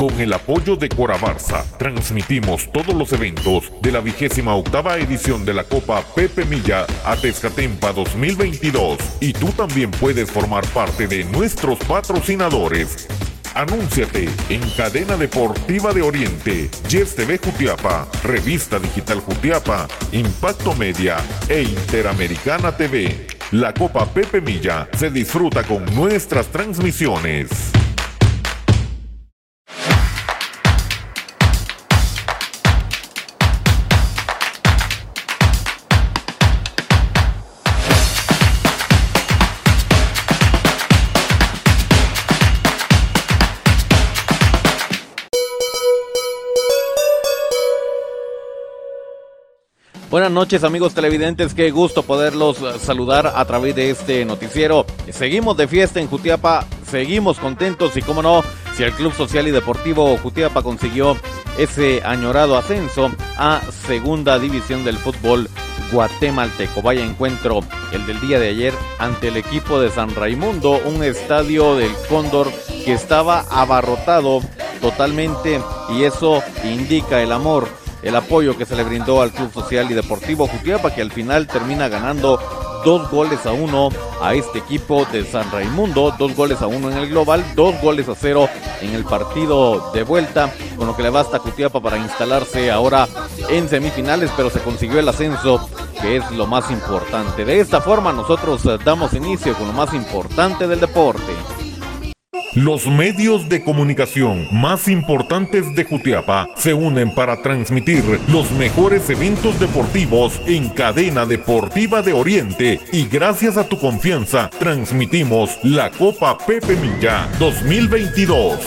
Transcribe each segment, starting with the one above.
Con el apoyo de Corabarza, transmitimos todos los eventos de la vigésima octava edición de la Copa Pepe Milla a Tezcatempa 2022 y tú también puedes formar parte de nuestros patrocinadores. Anúnciate en Cadena Deportiva de Oriente, Yes TV Jutiapa, Revista Digital Jutiapa, Impacto Media e Interamericana TV. La Copa Pepe Milla se disfruta con nuestras transmisiones. Buenas noches amigos televidentes, qué gusto poderlos saludar a través de este noticiero. Seguimos de fiesta en Jutiapa, seguimos contentos y como no, si el Club Social y Deportivo Jutiapa consiguió ese añorado ascenso a segunda división del fútbol guatemalteco. Vaya encuentro el del día de ayer ante el equipo de San Raimundo, un estadio del Cóndor que estaba abarrotado totalmente y eso indica el amor el apoyo que se le brindó al Club Social y Deportivo Jutiapa, que al final termina ganando dos goles a uno a este equipo de San Raimundo, dos goles a uno en el global, dos goles a cero en el partido de vuelta, con lo que le basta a Jutiapa para instalarse ahora en semifinales, pero se consiguió el ascenso, que es lo más importante. De esta forma nosotros damos inicio con lo más importante del deporte. Los medios de comunicación más importantes de Jutiapa se unen para transmitir los mejores eventos deportivos en cadena deportiva de Oriente y gracias a tu confianza transmitimos la Copa Pepe Milla 2022.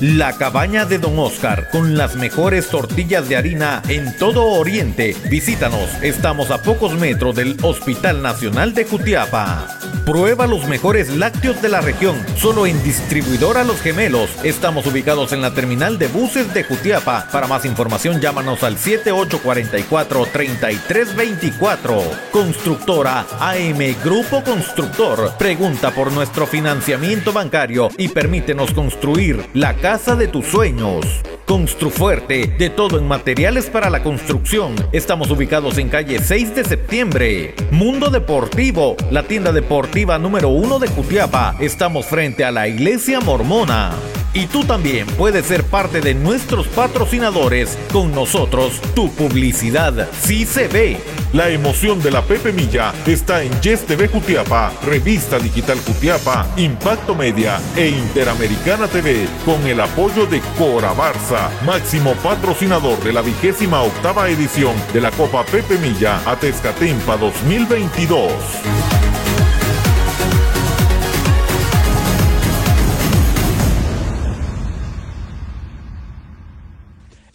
La cabaña de Don Oscar con las mejores tortillas de harina en todo Oriente. Visítanos, estamos a pocos metros del Hospital Nacional de Jutiapa. Prueba los mejores lácteos de la región, solo en Distribuidora Los Gemelos. Estamos ubicados en la terminal de buses de Jutiapa. Para más información llámanos al 7844-3324. Constructora AM Grupo Constructor. Pregunta por nuestro financiamiento bancario y permítenos construir la casa de tus sueños. Construfuerte, de todo en materiales para la construcción. Estamos ubicados en calle 6 de septiembre. Mundo Deportivo, la tienda deportiva número uno de Jutiapa. Estamos frente a la iglesia mormona. Y tú también puedes ser parte de nuestros patrocinadores. Con nosotros, tu publicidad sí se ve. La emoción de la Pepe Milla está en Yes TV Jutiapa, Revista Digital Jutiapa, Impacto Media e Interamericana TV, con el apoyo de Cora Barça, máximo patrocinador de la vigésima octava edición de la Copa Pepe Milla a Tezcatempa 2022.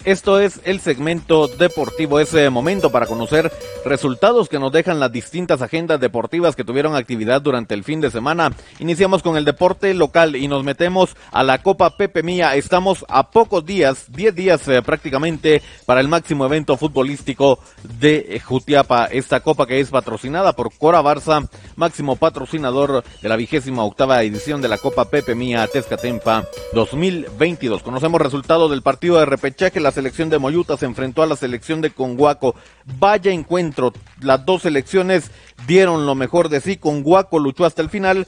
Esto es el segmento deportivo, ese momento para conocer resultados que nos dejan las distintas agendas deportivas que tuvieron actividad durante el fin de semana. Iniciamos con el deporte local y nos metemos a la Copa Pepe Mía. Estamos a pocos días, 10 días eh, prácticamente para el máximo evento futbolístico de Jutiapa. Esta copa que es patrocinada por Cora Barça, máximo patrocinador de la vigésima octava edición de la Copa Pepe Mía Tezcatempa 2022. Conocemos resultados del partido de repechaje. Selección de Moyuta se enfrentó a la selección de Conguaco. Vaya encuentro, las dos selecciones dieron lo mejor de sí. Conguaco luchó hasta el final,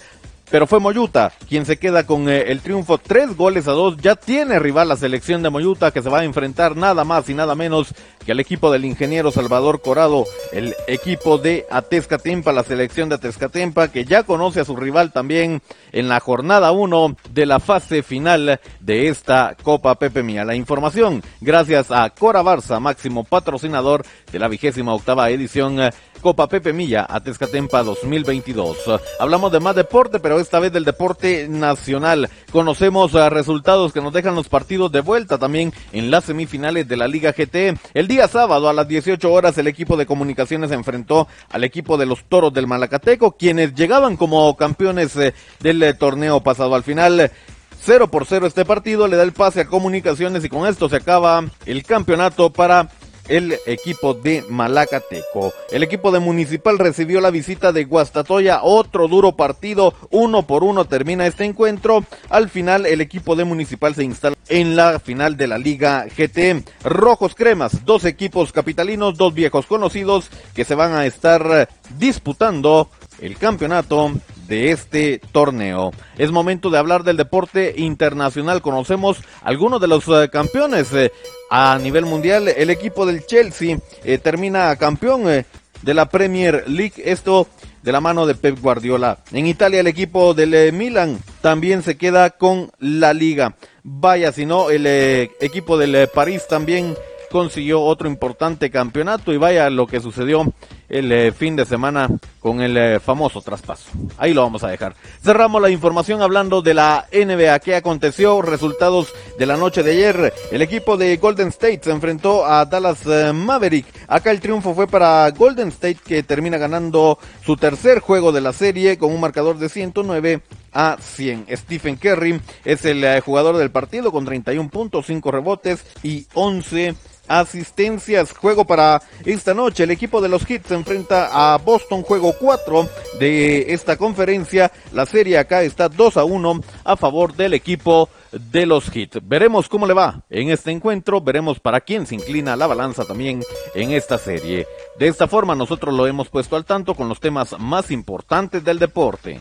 pero fue Moyuta quien se queda con eh, el triunfo. Tres goles a dos. Ya tiene rival la selección de Moyuta que se va a enfrentar nada más y nada menos que al equipo del ingeniero Salvador Corado, el equipo de Atezcatempa, la selección de Atezcatempa que ya conoce a su rival también en la jornada 1 de la fase final de esta Copa Pepe Mía. La información gracias a Cora Barça, máximo patrocinador de la vigésima octava edición eh, Copa Pepe Milla a Tezcatempa 2022. Hablamos de más deporte, pero esta vez del deporte nacional. Conocemos uh, resultados que nos dejan los partidos de vuelta también en las semifinales de la Liga GT. El día sábado a las 18 horas el equipo de comunicaciones enfrentó al equipo de los Toros del Malacateco, quienes llegaban como campeones eh, del eh, torneo pasado. Al final 0 por 0 este partido le da el pase a comunicaciones y con esto se acaba el campeonato para el equipo de Malacateco. El equipo de Municipal recibió la visita de Guastatoya, otro duro partido, uno por uno termina este encuentro. Al final el equipo de Municipal se instala en la final de la Liga GT. Rojos Cremas, dos equipos capitalinos, dos viejos conocidos que se van a estar disputando el campeonato de este torneo. Es momento de hablar del deporte internacional. Conocemos algunos de los eh, campeones eh, a nivel mundial. El equipo del Chelsea eh, termina campeón de la Premier League. Esto de la mano de Pep Guardiola. En Italia el equipo del Milan también se queda con la liga. Vaya, si no, el equipo del París también consiguió otro importante campeonato y vaya lo que sucedió el eh, fin de semana con el eh, famoso traspaso. Ahí lo vamos a dejar. Cerramos la información hablando de la NBA. ¿Qué aconteció? Resultados de la noche de ayer. El equipo de Golden State se enfrentó a Dallas eh, Maverick. Acá el triunfo fue para Golden State que termina ganando su tercer juego de la serie con un marcador de 109 a 100. Stephen Curry es el jugador del partido con 31 puntos, 5 rebotes y 11 asistencias. Juego para esta noche. El equipo de los Hits se enfrenta a Boston. Juego 4 de esta conferencia. La serie acá está 2 a 1 a favor del equipo de los Hits. Veremos cómo le va en este encuentro. Veremos para quién se inclina la balanza también en esta serie. De esta forma nosotros lo hemos puesto al tanto con los temas más importantes del deporte.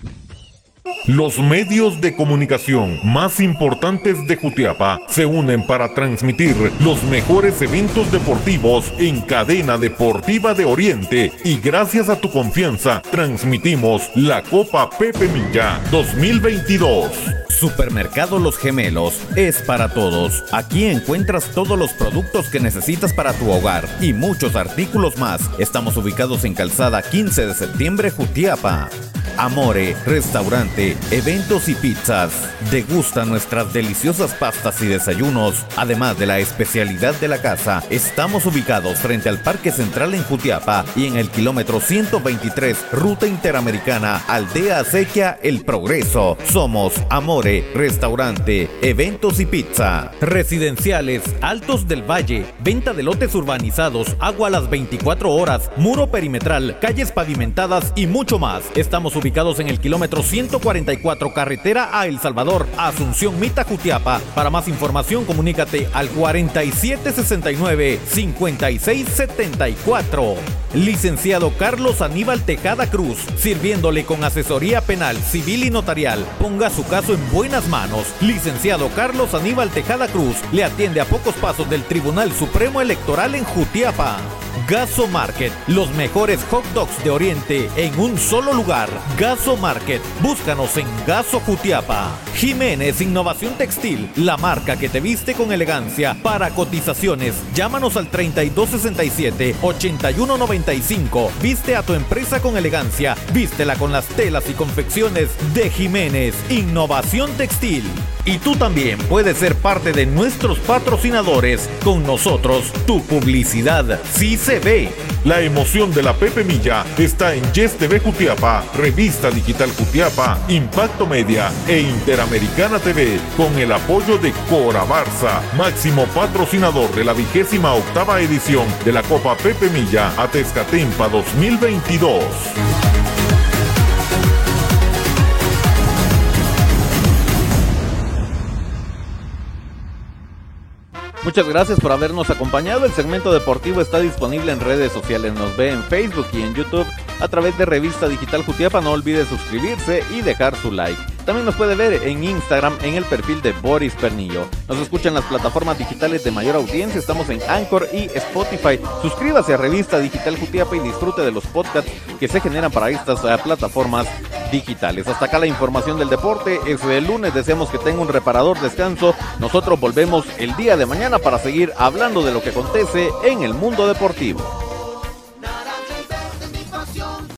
Los medios de comunicación más importantes de Jutiapa se unen para transmitir los mejores eventos deportivos en cadena deportiva de Oriente y gracias a tu confianza transmitimos la Copa Pepe Milla 2022. Supermercado Los Gemelos es para todos. Aquí encuentras todos los productos que necesitas para tu hogar y muchos artículos más. Estamos ubicados en Calzada 15 de septiembre, Jutiapa. Amore, restaurante, eventos y pizzas. Degusta nuestras deliciosas pastas y desayunos. Además de la especialidad de la casa, estamos ubicados frente al Parque Central en Jutiapa y en el kilómetro 123, Ruta Interamericana, Aldea Acequia, El Progreso. Somos Amore, restaurante, eventos y pizza. Residenciales, Altos del Valle, venta de lotes urbanizados, agua a las 24 horas, muro perimetral, calles pavimentadas y mucho más. Estamos ubicados en el kilómetro 144 carretera a El Salvador, Asunción Mita Jutiapa. Para más información comunícate al 4769 5674. Licenciado Carlos Aníbal Tejada Cruz, sirviéndole con asesoría penal, civil y notarial. Ponga su caso en buenas manos. Licenciado Carlos Aníbal Tejada Cruz le atiende a pocos pasos del Tribunal Supremo Electoral en Jutiapa. Gaso Market, los mejores hot dogs de Oriente en un solo lugar. Gaso Market, búscanos en Gaso Jutiapa. Jiménez Innovación Textil, la marca que te viste con elegancia. Para cotizaciones, llámanos al 3267-8195. Viste a tu empresa con elegancia, vístela con las telas y confecciones de Jiménez Innovación Textil. Y tú también puedes ser parte de nuestros patrocinadores. Con nosotros, tu publicidad sí se ve. La emoción de la Pepe Milla está en Yes TV Jutiapa, Revista Digital Jutiapa, Impacto Media e Interamericana TV, con el apoyo de Cora Barça, máximo patrocinador de la vigésima octava edición de la Copa Pepe Milla Atezcatempa 2022. Muchas gracias por habernos acompañado. El segmento deportivo está disponible en redes sociales. Nos ve en Facebook y en YouTube a través de Revista Digital Jutiapa. No olvide suscribirse y dejar su like. También nos puede ver en Instagram en el perfil de Boris Pernillo. Nos escucha en las plataformas digitales de mayor audiencia. Estamos en Anchor y Spotify. Suscríbase a Revista Digital Jutiapa y disfrute de los podcasts que se generan para estas uh, plataformas digitales. Hasta acá la información del deporte. Es el lunes. Deseamos que tenga un reparador descanso. Nosotros volvemos el día de mañana para seguir hablando de lo que acontece en el mundo deportivo.